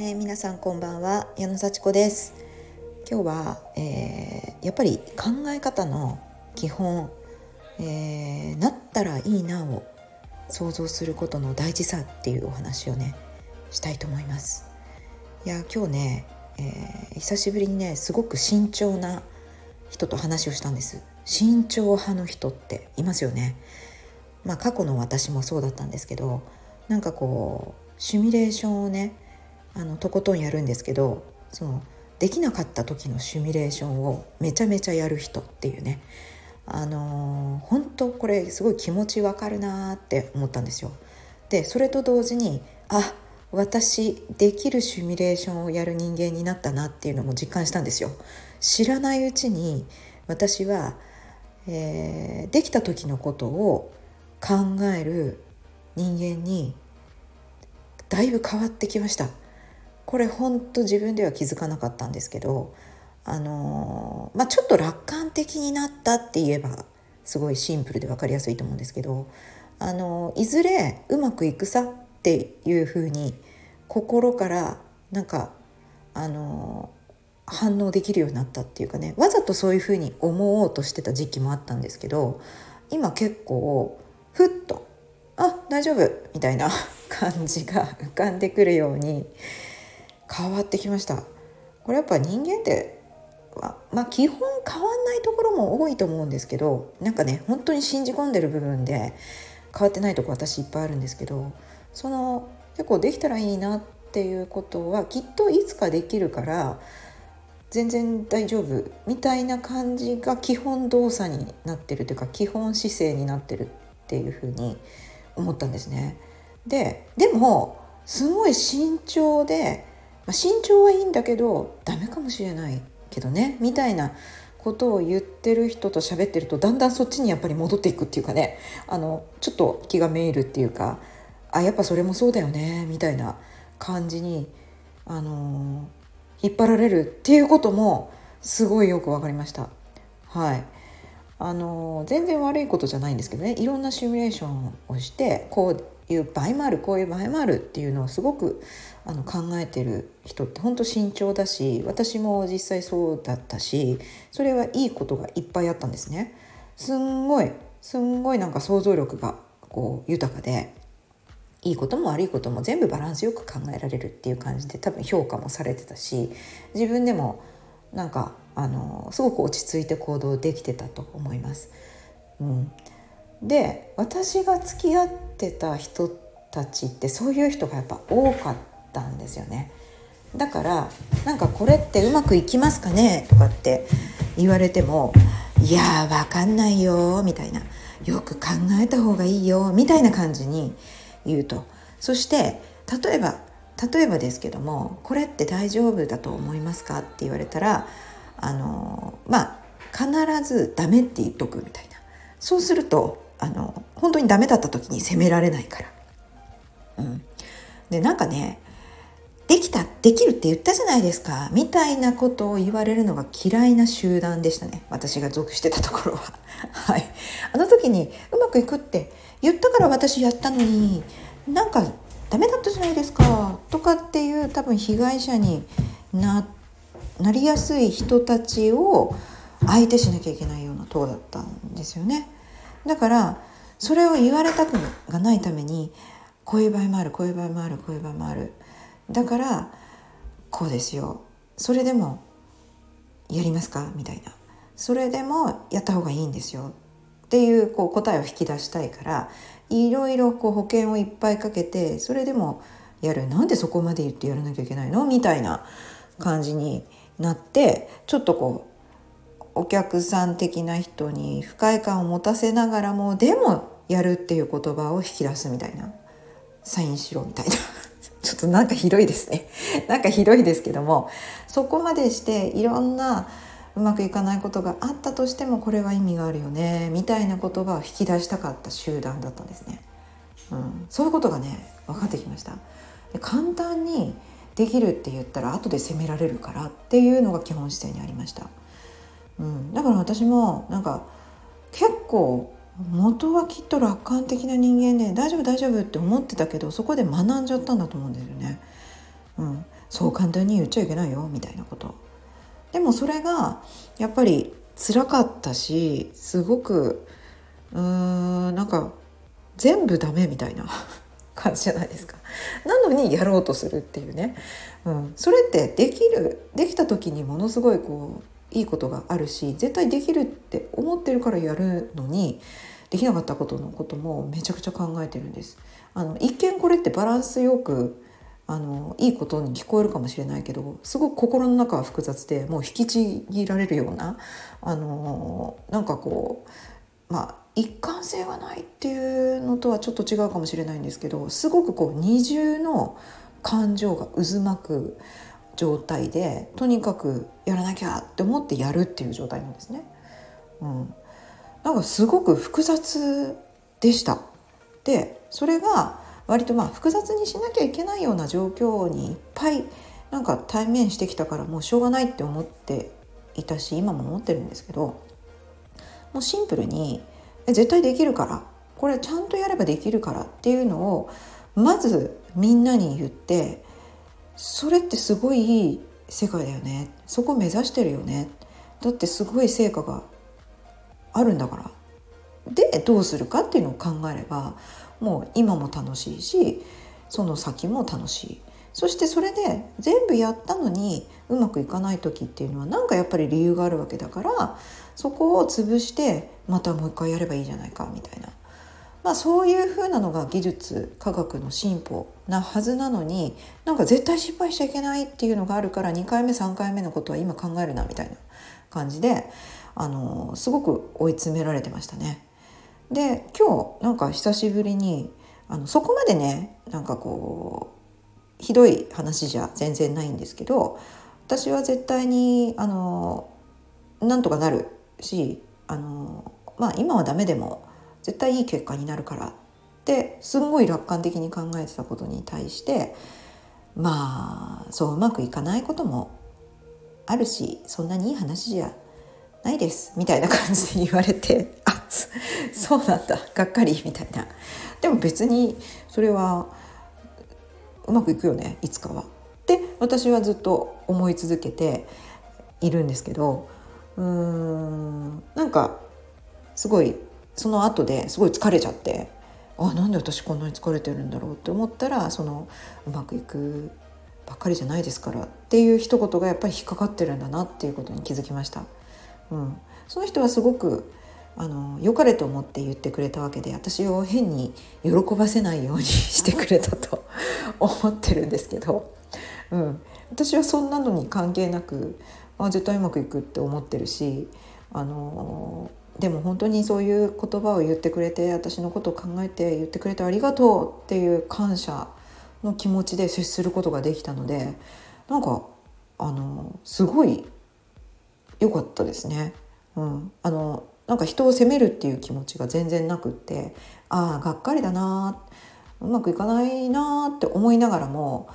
えー、皆さんこんばんは矢野幸子です。今日は、えー、やっぱり考え方の基本、えー、なったらいいなを想像することの大事さっていうお話をねしたいと思います。いや今日ね、え久しぶりにねすごく慎重な人と話をしたんです。慎重派の人っていますよね。まあ過去の私もそうだったんですけどなんかこうシミュレーションをねあのとことんやるんですけどそのできなかった時のシミュレーションをめちゃめちゃやる人っていうねあのー、本当これすごい気持ちわかるなって思ったんですよ。でそれと同時にあ私できるシミュレーションをやる人間になったなっていうのも実感したんですよ。知らないうちに私は、えー、できた時のことを考える人間にだいぶ変わってきました。これ本当自分では気づかなかったんですけどあのまあちょっと楽観的になったって言えばすごいシンプルで分かりやすいと思うんですけどあのいずれうまくいくさっていうふうに心からなんかあの反応できるようになったっていうかねわざとそういうふうに思おうとしてた時期もあったんですけど今結構ふっと「あ大丈夫」みたいな 感じが浮かんでくるように変わってきましたこれやっぱ人間ってまあ基本変わんないところも多いと思うんですけどなんかね本当に信じ込んでる部分で変わってないとこ私いっぱいあるんですけどその結構できたらいいなっていうことはきっといつかできるから全然大丈夫みたいな感じが基本動作になってるというか基本姿勢になってるっていうふうに思ったんですね。ででもすごい慎重でまあ、身長はいいんだけどダメかもしれないけどねみたいなことを言ってる人と喋ってるとだんだんそっちにやっぱり戻っていくっていうかねあのちょっと気がめいるっていうかあやっぱそれもそうだよねみたいな感じに、あのー、引っ張られるっていうこともすごいよく分かりました。はいあのー、全然悪いことじゃないんですけどねいろんなシミュレーションをしてこういう場合もあるこういう場合もあるっていうのをすごくあの考えてる人って本当慎重だし私も実際そうだったしそれはいいことがいっぱいあったんですね。すんごいすんごいなんか想像力がこう豊かでいいことも悪いことも全部バランスよく考えられるっていう感じで多分評価もされてたし自分でもなんかあのすごく落ち着いて行動できてたと思います。うん、で私が付き合ってた人たちってそういう人がやっぱ多かったんですよね。だからなんかこれってうまくいきますかね？とかって言われてもいやーわかんないよみたいな。よく考えた方がいいよみたいな感じに言うと。そして例えば例えばですけどもこれって大丈夫だと思いますか？って言われたらあのまあ必ずダメって言っとくみたいな。そうするとあの本当にダメだった時に責められないから。うん、でなんかねできたできるって言ったじゃないですか。みたいなことを言われるのが嫌いな集団でしたね。私が属してたところは。はい。あの時にうまくいくって言ったから私やったのになんかダメだったじゃないですか。とかっていう多分被害者にななりやすい人たちを相手しなきゃいけないような党だったんですよね。だからそれを言われたくがないためにこういう場合もあるこういう場合もあるこういう場合もある。だからこうですよ。それでもやりますか？みたいな。それでもやった方がいいんですよ。っていうこう答えを引き出したいからいろいろこう保険をいっぱいかけてそれでもやる。なんでそこまで言ってやらなきゃいけないの？みたいな感じになってちょっとこうお客さん的な人に不快感を持たせながらもでもやるっていう言葉を引き出すみたいなサインしろみたいな ちょっとなんかひどいですね なんかひどいですけどもそこまでしていろんなうまくいかないことがあったとしてもこれは意味があるよねみたいな言葉を引き出したかった集団だったんですね。うん、そういうことがね分かってきました。で簡単にできるって言ったら後で責められるからっていうのが基本姿勢にありました。うん、だから私もなんか結構元はきっと楽観的な人間で大丈夫大丈夫って思ってたけどそこで学んじゃったんだと思うんですよね。うん、そう簡単に言っちゃいけないよみたいなこと。でもそれがやっぱり辛かったしすごくうーんなんか全部ダメみたいな 感じじゃないですか。なのにやろうとするっていうね、うん、それってできるできた時にものすごいこういいことがあるし絶対できるって思ってるからやるのにできなかったことのこともめちゃくちゃ考えてるんです。あの一見これってバランスよくあのいいことに聞こえるかもしれないけどすごく心の中は複雑でもう引きちぎられるようなあのなんかこうまあ一貫性がないっていうのとはちょっと違うかもしれないんですけどすごくこう二重の感情が渦巻く状態でとにかくやらなきゃって思ってやるっていう状態なんですね。うん、なんかすごく複雑でした。でそれが割とまあ複雑にしなきゃいけないような状況にいっぱいなんか対面してきたからもうしょうがないって思っていたし今も思ってるんですけどもうシンプルに絶対できるからこれちゃんとやればできるからっていうのをまずみんなに言ってそれってすごい世界だよね。そこ目指してるよね。だってすごい成果があるんだから。でどうするかっていうのを考えればもう今も楽しいしその先も楽しい。そしてそれで全部やったのにうまくいかない時っていうのは何かやっぱり理由があるわけだからそこを潰してまたもう一回やればいいじゃないかみたいな、まあ、そういうふうなのが技術科学の進歩なはずなのになんか絶対失敗しちゃいけないっていうのがあるから2回目3回目のことは今考えるなみたいな感じであのすごく追い詰められてましたね。で今日なんか久しぶりにあのそこまでねなんかこうひどい話じゃ全然ないんですけど私は絶対にあのなんとかなるしあのまあ今はダメでも絶対いい結果になるからってすんごい楽観的に考えてたことに対してまあそううまくいかないこともあるしそんなにいい話じゃないですみたいな感じで言われて あそうなんだがっかりみたいな。でも別にそれはうまくいくよねいつかは。って私はずっと思い続けているんですけどうーんなんかすごいその後ですごい疲れちゃってあなんで私こんなに疲れてるんだろうって思ったらそのうまくいくばっかりじゃないですからっていう一言がやっぱり引っかかってるんだなっていうことに気づきました。うん、その人はすごくあの良かれと思って言ってくれたわけで私を変に喜ばせないようにしてくれたと 思ってるんですけど、うん、私はそんなのに関係なくあ絶対うまくいくって思ってるしあのでも本当にそういう言葉を言ってくれて私のことを考えて言ってくれてありがとうっていう感謝の気持ちで接することができたのでなんかあのすごい良かったですね。うん、あのなんか人を責めるっていう気持ちが全然なくってああがっかりだなうまくいかないなって思いながらも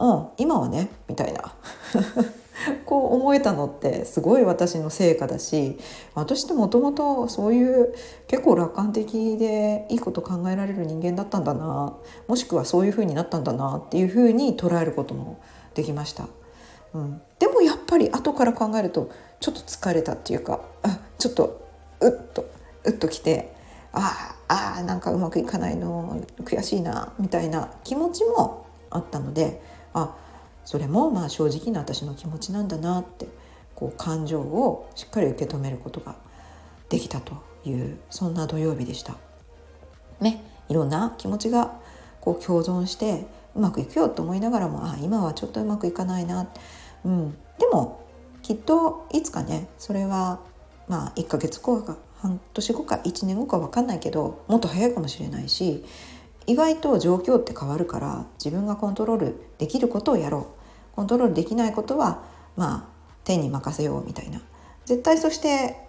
うん今はねみたいな こう思えたのってすごい私の成果だし私ってもともとそういう結構楽観的でいいこと考えられる人間だったんだなもしくはそういう風になったんだなっていう風に捉えることもできました。うん、でもやっぱり後から考えるとちょっと疲れたっていうかちょっとうっとうっときてあああなんかうまくいかないの悔しいなみたいな気持ちもあったのであそれもまあ正直な私の気持ちなんだなってこう感情をしっかり受け止めることができたというそんな土曜日でした。ね、いろんな気持ちがこう共存してうまくいくよと思いながらもあ今はちょっとうまくいかないな、うん、でもきっといつかねそれはまあ1ヶ月後か半年後か1年後か分かんないけどもっと早いかもしれないし意外と状況って変わるから自分がコントロールできることをやろう。コントロールできないことはまあ天に任せようみたいな。絶対そして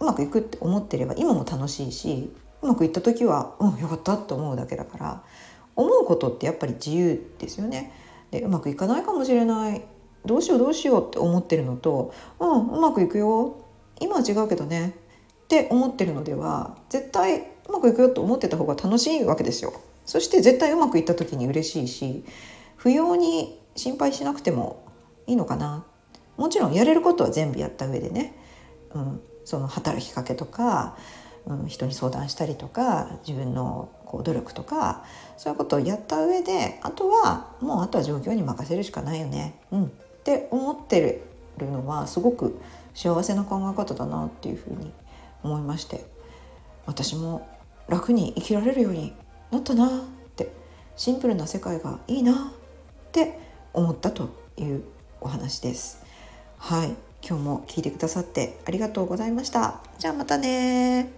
うまくいくって思ってれば今も楽しいしうまくいった時はうんよかったって思うだけだから思うことってやっぱり自由ですよね。でうまくいかないかもしれない。どうしようどうしようって思ってるのとうんうまくいくよ。今は違うけどね。って思ってるのでは絶対うまくいくよと思ってた方が楽しいわけですよ。そして絶対うまくいった時に嬉しいし不要に心配しなくてもいいのかな。もちろんやれることは全部やった上でね、うん、その働きかけとか、うん、人に相談したりとか自分のこう努力とかそういうことをやった上であとはもうあとは状況に任せるしかないよね、うん、って思ってるのはすごく幸せな考え方だなっていうふうに思いまして。私も楽に生きられるようになったなってシンプルな世界がいいなって思ったというお話です。はい今日も聞いてくださってありがとうございました。じゃあまたね